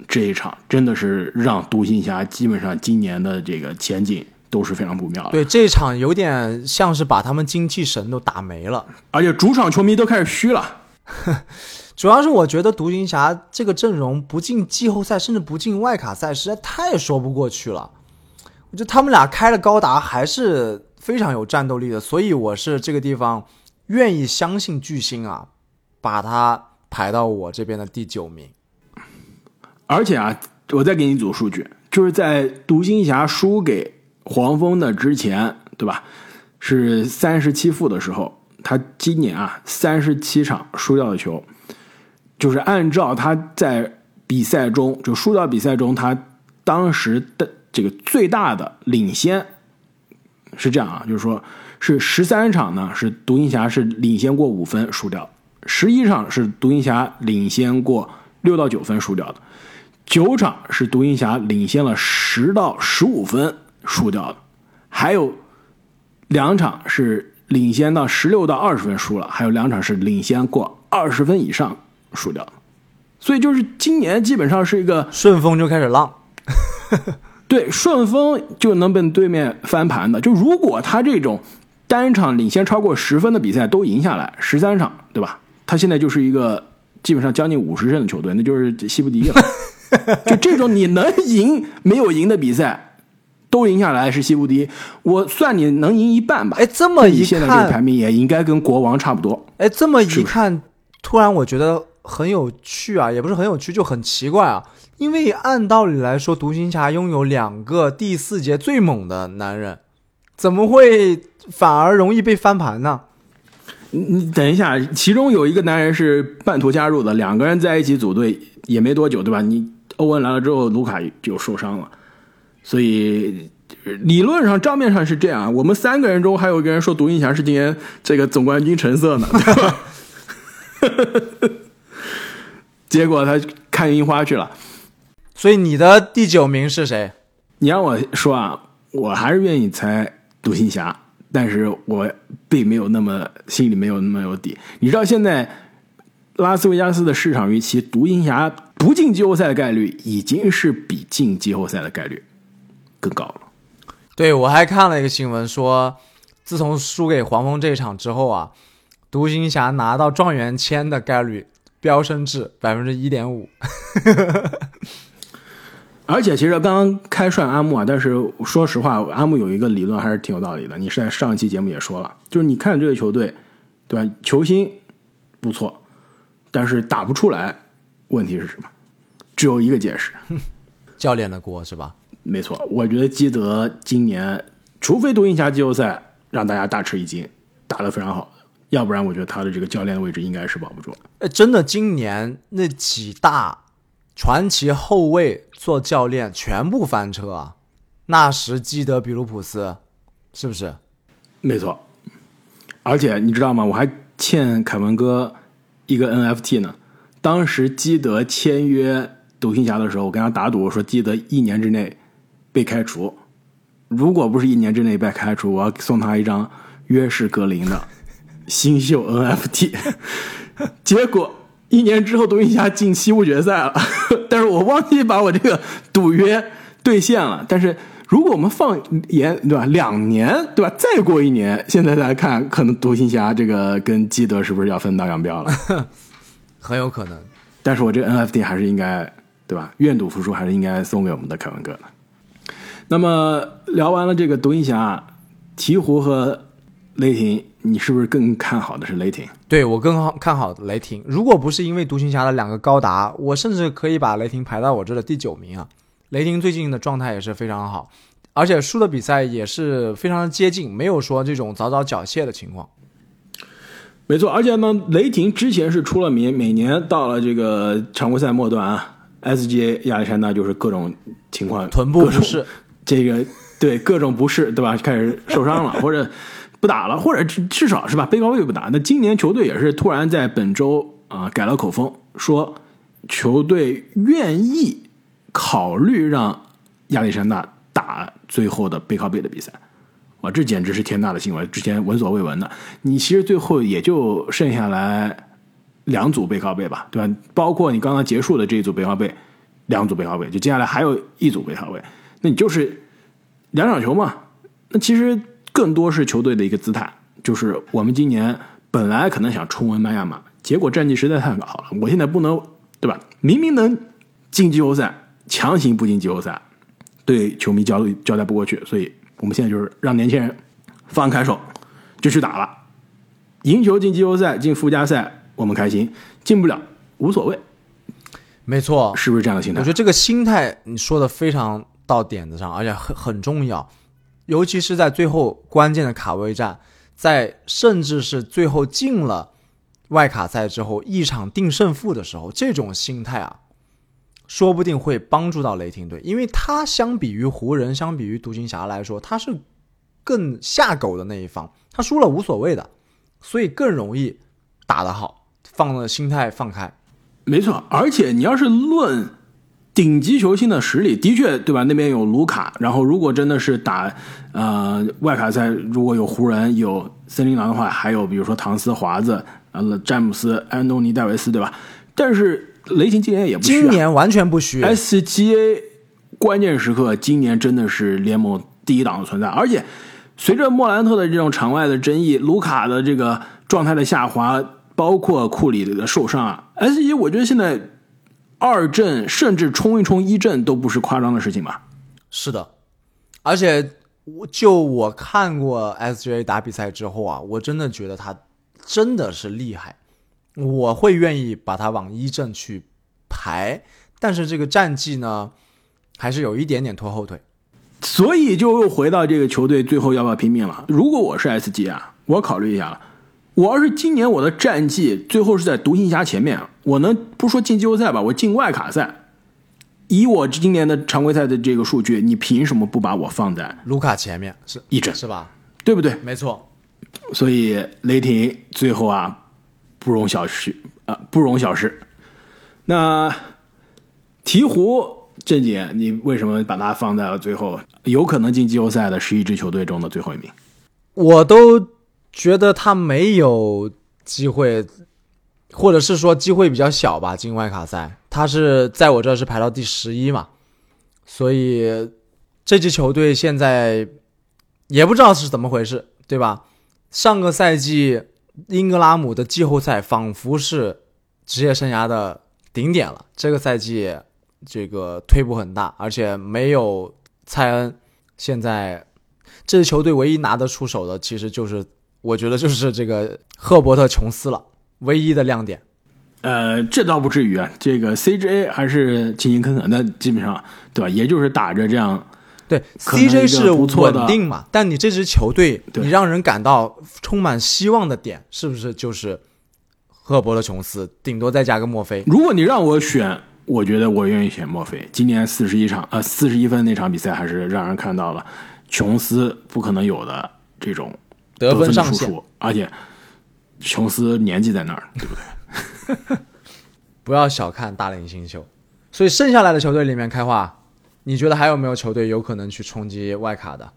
Speaker 1: 这一场，真的是让独行侠基本上今年的这个前景都是非常不妙的。
Speaker 2: 对，这一场有点像是把他们精气神都打没了。
Speaker 1: 而且主场球迷都开始虚了。
Speaker 2: 主要是我觉得独行侠这个阵容不进季后赛，甚至不进外卡赛，实在太说不过去了。我觉得他们俩开了高达还是非常有战斗力的，所以我是这个地方愿意相信巨星啊，把他排到我这边的第九名。
Speaker 1: 而且啊，我再给你组数据，就是在独行侠输给黄蜂的之前，对吧？是三十七负的时候，他今年啊三十七场输掉的球，就是按照他在比赛中就输掉比赛中他当时的这个最大的领先是这样啊，就是说是十三场呢是独行侠是领先过五分输掉，十一场是独行侠领先过六到九分输掉的。九场是独行侠领先了十到十五分输掉的，还有两场是领先到十六到二十分输了，还有两场是领先过二十分以上输掉的。所以就是今年基本上是一个
Speaker 2: 顺风就开始浪，呵 呵
Speaker 1: 对顺风就能被对面翻盘的。就如果他这种单场领先超过十分的比赛都赢下来，十三场对吧？他现在就是一个基本上将近五十胜的球队，那就是西部第一了。就这种你能赢没有赢的比赛，都赢下来是西部第一。我算你能赢一半吧。
Speaker 2: 哎，这么一
Speaker 1: 看现在这个排，名也应该跟国王差不多。
Speaker 2: 哎，这么一看，突然我觉得很有趣啊，也不是很有趣，就很奇怪啊。因为按道理来说，独行侠拥有两个第四节最猛的男人，怎么会反而容易被翻盘呢？
Speaker 1: 你你等一下，其中有一个男人是半途加入的，两个人在一起组队也没多久，对吧？你欧文来了之后，卢卡就受伤了，所以理论上账面上是这样。我们三个人中还有一个人说独行侠是今年这个总冠军成色呢，对吧？结果他看樱花去了。
Speaker 2: 所以你的第九名是谁？
Speaker 1: 你让我说啊，我还是愿意猜独行侠，但是我并没有那么心里没有那么有底。你知道现在拉斯维加斯的市场预期，独行侠不进季后赛的概率已经是比进季后赛的概率更高了。
Speaker 2: 对我还看了一个新闻说，自从输给黄蜂这一场之后啊，独行侠拿到状元签的概率飙升至百分之一点五。
Speaker 1: 而且其实刚刚开涮阿木啊，但是说实话，阿木有一个理论还是挺有道理的。你是在上一期节目也说了，就是你看这个球队，对吧？球星不错，但是打不出来，问题是什么？只有一个解释，
Speaker 2: 教练的锅是吧？
Speaker 1: 没错，我觉得基德今年，除非独行侠季后赛让大家大吃一惊，打得非常好，要不然我觉得他的这个教练的位置应该是保不住。
Speaker 2: 哎，真的，今年那几大传奇后卫做教练全部翻车啊！纳什、基德、比卢普斯，是不是？
Speaker 1: 没错，而且你知道吗？我还欠凯文哥一个 NFT 呢。当时基德签约独行侠的时候，我跟他打赌，我说基德一年之内被开除。如果不是一年之内被开除，我要送他一张约士格林的新秀 NFT。结果一年之后，独行侠进西部决赛了，但是我忘记把我这个赌约兑现了。但是如果我们放延对吧，两年对吧，再过一年，现在来看，可能独行侠这个跟基德是不是要分道扬镳了？
Speaker 2: 很有可能。
Speaker 1: 但是我这个 NFT 还是应该对吧？愿赌服输还是应该送给我们的凯文哥的。那么聊完了这个独行侠、鹈鹕和雷霆，你是不是更看好的是雷霆？
Speaker 2: 对我更好看好雷霆。如果不是因为独行侠的两个高达，我甚至可以把雷霆排到我这的第九名啊。雷霆最近的状态也是非常好，而且输的比赛也是非常的接近，没有说这种早早缴械的情况。
Speaker 1: 没错，而且呢，雷霆之前是出了名，每年到了这个常规赛末段啊，SGA 亚历山大就是各种情况，
Speaker 2: 臀部不适，
Speaker 1: 这个对各种不适，对吧？开始受伤了，或者不打了，或者至少是吧，背靠背不打。那今年球队也是突然在本周啊改了口风，说球队愿意考虑让亚历山大打最后的背靠背的比赛。啊，这简直是天大的新闻！之前闻所未闻的。你其实最后也就剩下来两组背靠背吧，对吧？包括你刚刚结束的这一组背靠背，两组背靠背，就接下来还有一组背靠背。那你就是两场球嘛？那其实更多是球队的一个姿态，就是我们今年本来可能想冲文班亚马，结果战绩实在太好了，我现在不能，对吧？明明能进季后赛，强行不进季后赛，对球迷交交代不过去，所以。我们现在就是让年轻人放开手就去打了，赢球进季后赛进附加赛我们开心，进不了无所谓。
Speaker 2: 没错，
Speaker 1: 是不是这样的心态？
Speaker 2: 我觉得这个心态你说的非常到点子上，而且很很重要，尤其是在最后关键的卡位战，在甚至是最后进了外卡赛之后一场定胜负的时候，这种心态啊。说不定会帮助到雷霆队，因为他相比于湖人，相比于独行侠来说，他是更下狗的那一方。他输了无所谓的，所以更容易打得好，放的心态放开。
Speaker 1: 没错，而且你要是论顶级球星的实力，的确对吧？那边有卢卡，然后如果真的是打呃外卡赛，如果有湖人有森林狼的话，还有比如说唐斯、华子、呃詹姆斯、安东尼、戴维斯，对吧？但是。雷霆今年也不
Speaker 2: 虚，今年完全不虚。
Speaker 1: SGA 关键时刻，今年真的是联盟第一档的存在。而且随着莫兰特的这种场外的争议，卢卡的这个状态的下滑，包括库里的受伤啊，SGA 我觉得现在二阵甚至冲一冲一阵都不是夸张的事情吧？
Speaker 2: 是的，而且我就我看过 SGA 打比赛之后啊，我真的觉得他真的是厉害。我会愿意把他往一阵去排，但是这个战绩呢，还是有一点点拖后腿，
Speaker 1: 所以就又回到这个球队最后要不要拼命了。如果我是 SG 啊，我考虑一下了。我要是今年我的战绩最后是在独行侠前面，我能不说进季后赛吧？我进外卡赛，以我今年的常规赛的这个数据，你凭什么不把我放在
Speaker 2: 卢卡前面？是
Speaker 1: 一整
Speaker 2: 是吧？
Speaker 1: 对不对？
Speaker 2: 没错。
Speaker 1: 所以雷霆最后啊。不容小视啊，不容小视。那鹈鹕郑姐，你为什么把它放在了最后？有可能进季后赛的十一支球队中的最后一名？
Speaker 2: 我都觉得他没有机会，或者是说机会比较小吧。进外卡赛，他是在我这是排到第十一嘛，所以这支球队现在也不知道是怎么回事，对吧？上个赛季。英格拉姆的季后赛仿佛是职业生涯的顶点了。这个赛季，这个退步很大，而且没有蔡恩。现在这支球队唯一拿得出手的，其实就是我觉得就是这个赫伯特琼斯了，唯一的亮点。
Speaker 1: 呃，这倒不至于啊，这个 CJ 还是勤勤恳恳，那基本上对吧？也就是打着这样，
Speaker 2: 对，CJ 是稳定嘛，但你这支球队，你让人感到充满希望的点，是不是就是赫伯特琼斯，顶多再加个墨菲？
Speaker 1: 如果你让我选，我觉得我愿意选墨菲。今年四十一场，呃，四十一分那场比赛还是让人看到了琼斯不可能有的这种
Speaker 2: 得
Speaker 1: 分
Speaker 2: 上限，
Speaker 1: 输出，而且琼斯年纪在那儿，对不对？
Speaker 2: 不要小看大龄新秀。所以剩下来的球队里面，开花，你觉得还有没有球队有可能去冲击外卡的？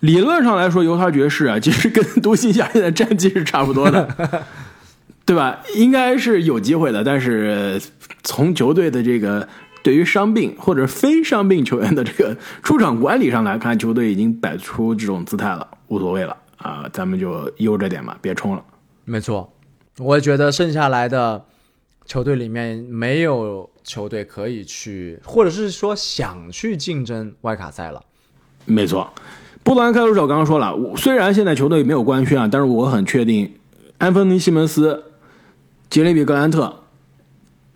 Speaker 1: 理论上来说，犹他爵士啊，其实跟独行侠现在战绩是差不多的，对吧？应该是有机会的。但是从球队的这个对于伤病或者非伤病球员的这个出场管理上来看，球队已经摆出这种姿态了，无所谓了啊，咱们就悠着点吧，别冲了。
Speaker 2: 没错，我也觉得剩下来的球队里面没有球队可以去，或者是说想去竞争外卡赛了。
Speaker 1: 没错，布兰开拓者我刚刚说了，我虽然现在球队没有官宣啊，但是我很确定，安芬尼·西蒙斯、杰里米·格兰特、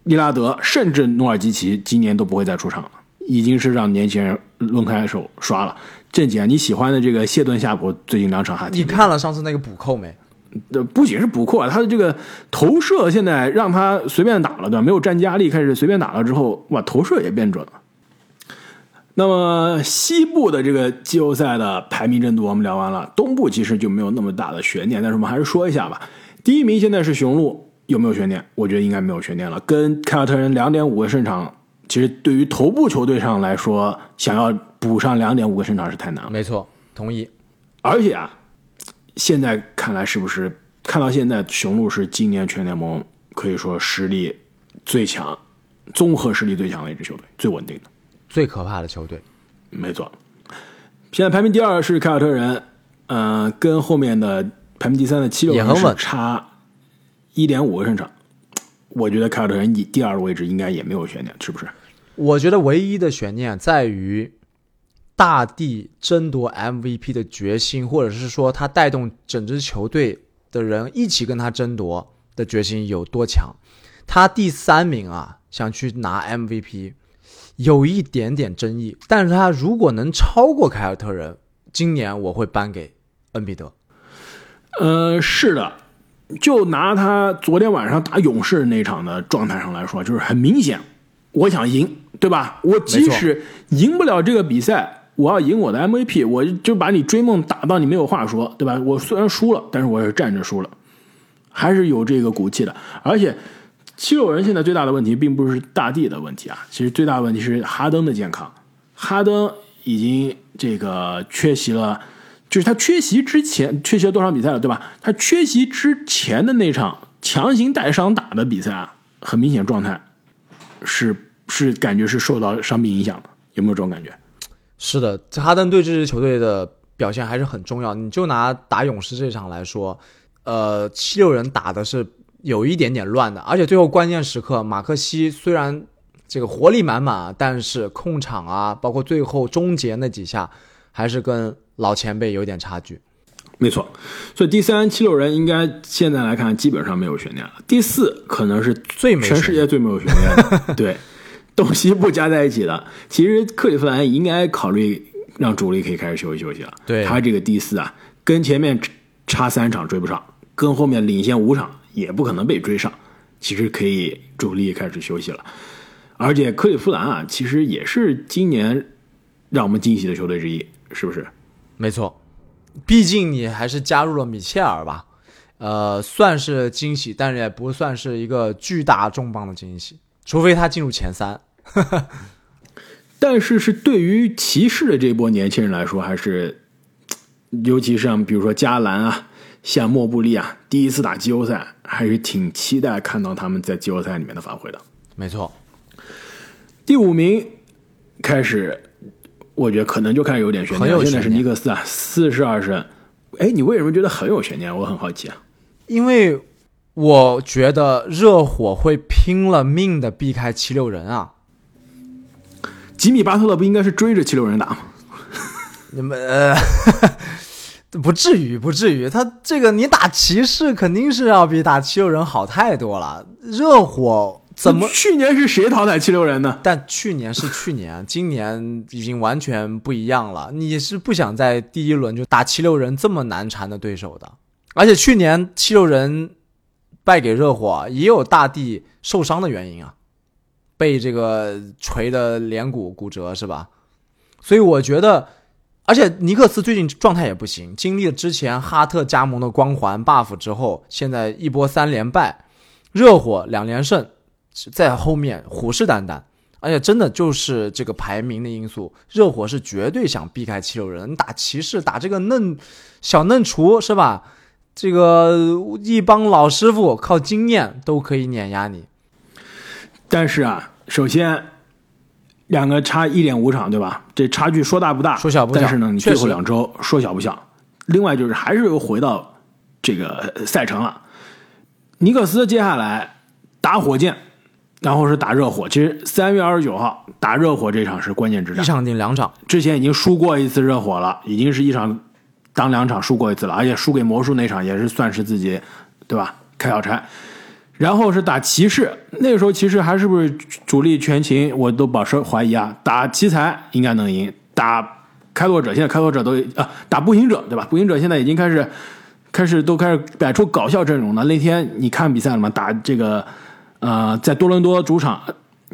Speaker 1: 利拉德，甚至努尔基奇今年都不会再出场了，已经是让年轻人抡开手刷了。郑姐，你喜欢的这个谢顿夏普最近两场还挺
Speaker 2: 你看了上次那个补扣没？
Speaker 1: 呃，不仅是补库啊，他的这个投射现在让他随便打了，对吧？没有战压力，开始随便打了之后，哇，投射也变准了。那么西部的这个季后赛的排名争夺我们聊完了，东部其实就没有那么大的悬念，但是我们还是说一下吧。第一名现在是雄鹿，有没有悬念？我觉得应该没有悬念了。跟凯尔特人两点五个胜场，其实对于头部球队上来说，想要补上两点五个胜场是太难了。
Speaker 2: 没错，同意。
Speaker 1: 而且啊，现在看来是不是看到现在，雄鹿是今年全联盟可以说实力最强、综合实力最强的一支球队，最稳定的。
Speaker 2: 最可怕的球队，
Speaker 1: 没错。现在排名第二是凯尔特人，嗯、跟后面的排名第三的七六人是差一点五个胜场。我觉得凯尔特人以第二的位置应该也没有悬念，是不是？
Speaker 2: 我觉得唯一的悬念在于大帝争夺 MVP 的决心，或者是说他带动整支球队的人一起跟他争夺的决心有多强。他第三名啊，想去拿 MVP，有一点点争议。但是他如果能超过凯尔特人，今年我会颁给恩比德。
Speaker 1: 呃，是的，就拿他昨天晚上打勇士那场的状态上来说，就是很明显，我想赢，对吧？我即使赢不了这个比赛，我要赢我的 MVP，我就把你追梦打到你没有话说，对吧？我虽然输了，但是我是站着输了，还是有这个骨气的。而且七六人现在最大的问题并不是大地的问题啊，其实最大的问题是哈登的健康，哈登已经这个缺席了。就是他缺席之前缺席了多场比赛了，对吧？他缺席之前的那场强行带伤打的比赛啊，很明显状态是是感觉是受到伤病影响的，有没有这种感觉？
Speaker 2: 是的，哈登对这支球队的表现还是很重要。你就拿打勇士这场来说，呃，七六人打的是有一点点乱的，而且最后关键时刻，马克西虽然这个活力满满啊，但是控场啊，包括最后终结那几下，还是跟老前辈有点差距。
Speaker 1: 没错，所以第三七六人应该现在来看基本上没有悬念了。第四可能是
Speaker 2: 最没
Speaker 1: 全世界最没有悬念的，对，东西部加在一起的。其实克利夫兰应该考虑让主力可以开始休息休息了。
Speaker 2: 对
Speaker 1: 他这个第四啊，跟前面差三场追不上，跟后面领先五场也不可能被追上，其实可以主力开始休息了。而且克利夫兰啊，其实也是今年让我们惊喜的球队之一，是不是？
Speaker 2: 没错，毕竟你还是加入了米切尔吧，呃，算是惊喜，但是也不算是一个巨大重磅的惊喜，除非他进入前三。
Speaker 1: 但是是对于骑士的这波年轻人来说，还是，尤其是像比如说加兰啊，像莫布利啊，第一次打季后赛，还是挺期待看到他们在季后赛里面的发挥的。
Speaker 2: 没错，
Speaker 1: 第五名开始，我觉得可能就开始有点悬念了。
Speaker 2: 很有
Speaker 1: 现在是尼克斯啊，四十二胜。哎，你为什么觉得很有悬念？我很好奇啊。
Speaker 2: 因为我觉得热火会拼了命的避开七六人啊。
Speaker 1: 吉米巴特勒不应该是追着七六人打吗？
Speaker 2: 你们呃，不至于，不至于。他这个你打骑士肯定是要比打七六人好太多了。热火怎么？
Speaker 1: 去年是谁淘汰七六人呢？
Speaker 2: 但去年是去年，今年已经完全不一样了。你是不想在第一轮就打七六人这么难缠的对手的？而且去年七六人败给热火，也有大帝受伤的原因啊，被这个锤的脸骨骨折是吧？所以我觉得。而且尼克斯最近状态也不行，经历了之前哈特加盟的光环 buff 之后，现在一波三连败，热火两连胜，在后面虎视眈眈。而且真的就是这个排名的因素，热火是绝对想避开七六人，打骑士打这个嫩小嫩厨是吧？这个一帮老师傅靠经验都可以碾压你。
Speaker 1: 但是啊，首先。两个差一点五场，对吧？这差距说大不大，
Speaker 2: 说小不小。
Speaker 1: 但是呢，你最后两周说小不小。另外就是还是又回到这个赛程了。尼克斯接下来打火箭，然后是打热火。其实三月二十九号打热火这场是关键之战，
Speaker 2: 一场定两场。
Speaker 1: 之前已经输过一次热火了，已经是一场当两场输过一次了，而且输给魔术那场也是算是自己，对吧？开小差。然后是打骑士，那个时候骑士还是不是主力全勤，我都保持怀疑啊。打奇才应该能赢，打开拓者现在开拓者都啊，打步行者对吧？步行者现在已经开始开始都开始摆出搞笑阵容了。那天你看比赛了吗？打这个呃，在多伦多主场，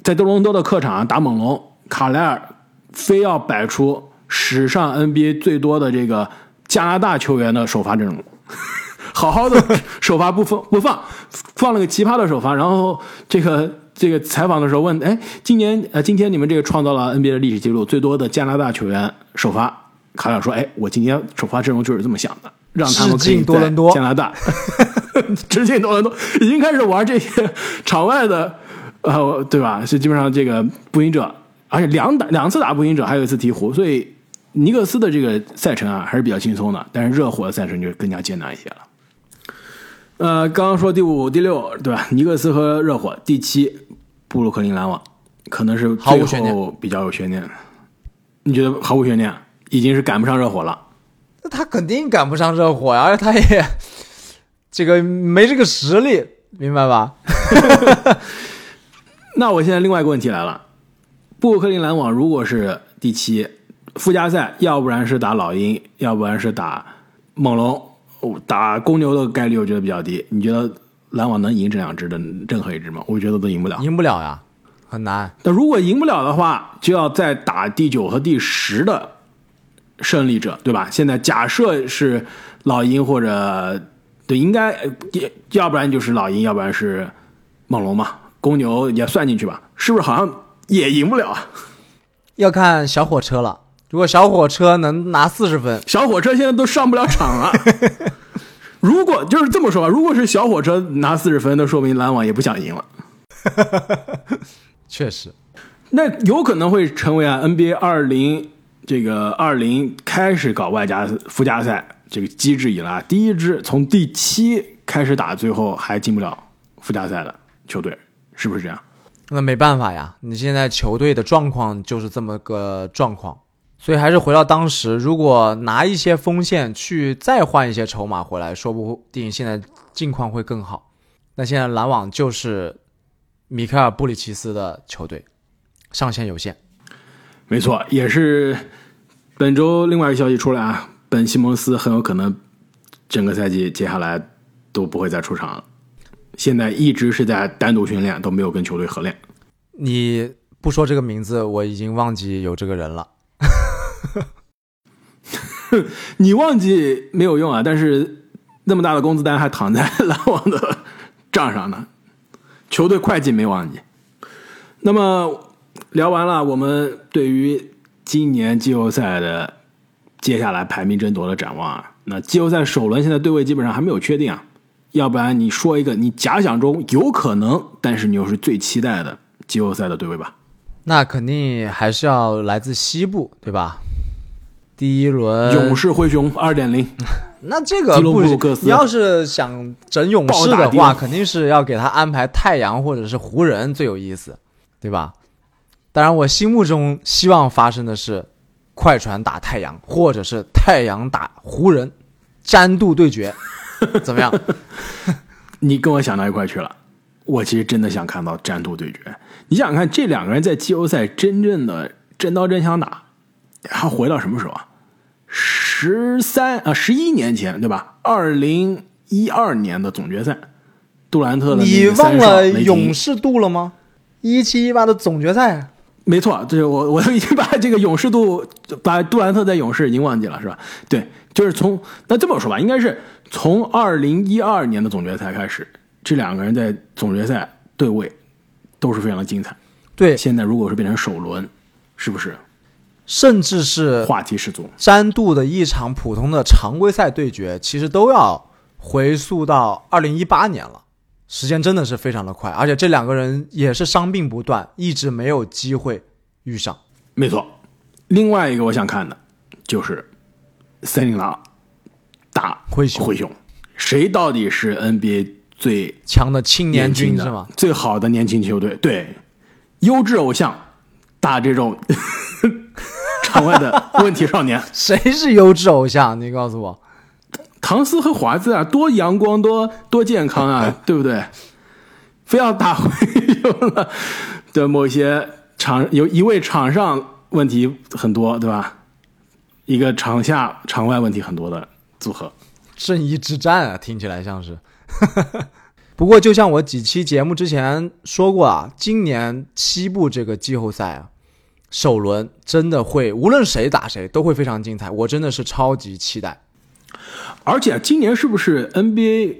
Speaker 1: 在多伦多的客场打猛龙，卡莱尔非要摆出史上 NBA 最多的这个加拿大球员的首发阵容。好好的 首发不放不放，放了个奇葩的首发，然后这个这个采访的时候问，哎，今年呃今天你们这个创造了 NBA 的历史记录，最多的加拿大球员首发，卡尔说，哎，我今天首发阵容就是这么想的，让他们可以
Speaker 2: 多伦多
Speaker 1: 加拿大，直进多伦多，已经开始玩这些场外的，呃，对吧？是基本上这个步行者，而且两打两次打步行者，还有一次鹈鹕，所以尼克斯的这个赛程啊还是比较轻松的，但是热火的赛程就更加艰难一些了。呃，刚刚说第五、第六，对吧？尼克斯和热火，第七，布鲁克林篮网，可能是最后比较有悬念。你觉得毫无悬念？已经是赶不上热火了。
Speaker 2: 那他肯定赶不上热火呀，而且他也这个没这个实力，明白吧？
Speaker 1: 那我现在另外一个问题来了：布鲁克林篮网如果是第七，附加赛要不然是打老鹰，要不然是打猛龙。打公牛的概率我觉得比较低，你觉得篮网能赢这两支的任何一支吗？我觉得都赢不了，
Speaker 2: 赢不了呀，很难。
Speaker 1: 那如果赢不了的话，就要再打第九和第十的胜利者，对吧？现在假设是老鹰或者对，应该要不然就是老鹰，要不然是猛龙嘛，公牛也算进去吧？是不是好像也赢不了啊？
Speaker 2: 要看小火车了。如果小火车能拿四十分，
Speaker 1: 小火车现在都上不了场了。如果就是这么说吧，如果是小火车拿四十分，那说明篮网也不想赢了。
Speaker 2: 确实，
Speaker 1: 那有可能会成为啊 NBA 二零这个二零开始搞外加附加赛这个机制以来，第一支从第七开始打，最后还进不了附加赛的球队，是不是这样？
Speaker 2: 那没办法呀，你现在球队的状况就是这么个状况。所以还是回到当时，如果拿一些锋线去再换一些筹码回来，说不定现在境况会更好。那现在篮网就是米开尔布里奇斯的球队，上限有限。
Speaker 1: 没错，也是本周另外一个消息出来啊，本西蒙斯很有可能整个赛季接下来都不会再出场了。现在一直是在单独训练，都没有跟球队合练。
Speaker 2: 你不说这个名字，我已经忘记有这个人了。
Speaker 1: 你忘记没有用啊！但是那么大的工资单还躺在篮网的账上呢。球队会计没忘记。那么聊完了，我们对于今年季后赛的接下来排名争夺的展望啊。那季后赛首轮现在对位基本上还没有确定啊。要不然你说一个你假想中有可能，但是你又是最期待的季后赛的对位吧？
Speaker 2: 那肯定还是要来自西部，对吧？第一轮
Speaker 1: 勇士灰熊二点零，
Speaker 2: 那这个不，你要是想整勇士的话，肯定是要给他安排太阳或者是湖人最有意思，对吧？当然，我心目中希望发生的是快船打太阳，或者是太阳打湖人，詹杜对决，怎么样？
Speaker 1: 你跟我想到一块去了。我其实真的想看到战斗对决。你想想看，这两个人在季后赛真正的真刀真枪打，还回到什么时候啊？十三啊，十一年前对吧？二零一二年的总决赛，杜兰特的
Speaker 2: 你忘了勇士度了吗？一七一八的总决赛，
Speaker 1: 没错，这我 我都已经把这个勇士度，把杜兰特在勇士已经忘记了，是吧？对，就是从那这么说吧，应该是从二零一二年的总决赛开始，这两个人在总决赛对位都是非常的精彩。
Speaker 2: 对，
Speaker 1: 现在如果是变成首轮，是不是
Speaker 2: 甚至是
Speaker 1: 话题十足？
Speaker 2: 詹杜的一场普通的常规赛对决，其实都要回溯到二零一八年了，时间真的是非常的快，而且这两个人也是伤病不断，一直没有机会遇上。
Speaker 1: 没错。另外一个我想看的就是森林狼打
Speaker 2: 灰熊
Speaker 1: 灰熊，谁到底是 NBA 最
Speaker 2: 强的青年军是吗？
Speaker 1: 最好的年轻球队，对，优质偶像打这种场外的问题少年，
Speaker 2: 谁是优质偶像？你告诉我。
Speaker 1: 唐斯和华子啊，多阳光，多多健康啊，对不对？非要打回去了的某些场有一位场上问题很多，对吧？一个场下场外问题很多的组合，
Speaker 2: 正义之战啊，听起来像是。不过，就像我几期节目之前说过啊，今年西部这个季后赛啊，首轮真的会，无论谁打谁都会非常精彩，我真的是超级期待。
Speaker 1: 而且今年是不是 NBA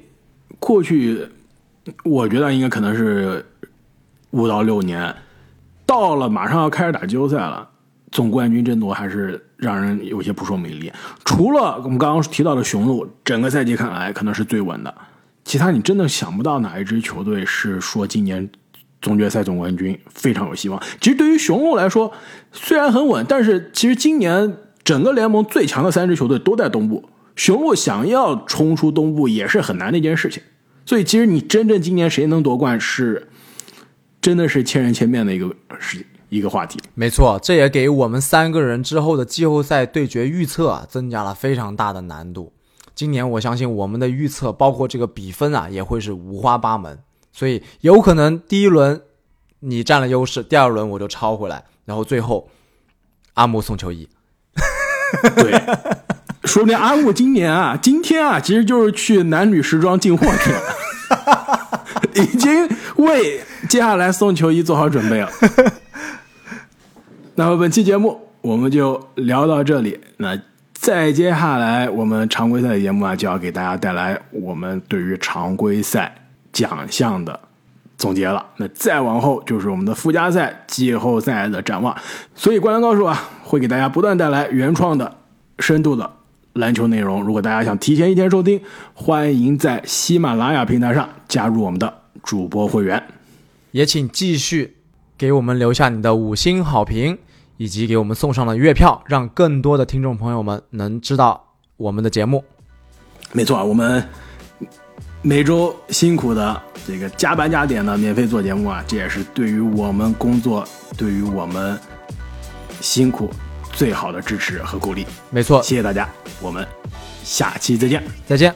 Speaker 1: 过去，我觉得应该可能是五到六年，到了马上要开始打季后赛了，总冠军争夺还是让人有些扑朔迷离。除了我们刚刚提到的雄鹿，整个赛季看来可能是最稳的，其他你真的想不到哪一支球队是说今年总决赛总冠军非常有希望。其实对于雄鹿来说，虽然很稳，但是其实今年整个联盟最强的三支球队都在东部。雄鹿想要冲出东部也是很难的一件事情，所以其实你真正今年谁能夺冠是，真的是千人千面的一个事一个话题。
Speaker 2: 没错，这也给我们三个人之后的季后赛对决预测啊增加了非常大的难度。今年我相信我们的预测，包括这个比分啊，也会是五花八门，所以有可能第一轮你占了优势，第二轮我就超回来，然后最后阿木送球衣。
Speaker 1: 对，说不定阿木今年啊，今天啊，其实就是去男女时装进货去了，已经为接下来送球衣做好准备了。那么本期节目我们就聊到这里，那再接下来我们常规赛的节目啊，就要给大家带来我们对于常规赛奖项的总结了。那再往后就是我们的附加赛、季后赛的展望。所以，灌篮高手啊，会给大家不断带来原创的、深度的篮球内容。如果大家想提前一天收听，欢迎在喜马拉雅平台上加入我们的主播会员。
Speaker 2: 也请继续给我们留下你的五星好评，以及给我们送上了月票，让更多的听众朋友们能知道我们的节目。
Speaker 1: 没错，我们每周辛苦的这个加班加点的免费做节目啊这也是对于我们工作对于我们辛苦最好的支持和鼓励。
Speaker 2: 没错。
Speaker 1: 谢谢大家我们下期再见。
Speaker 2: 再见。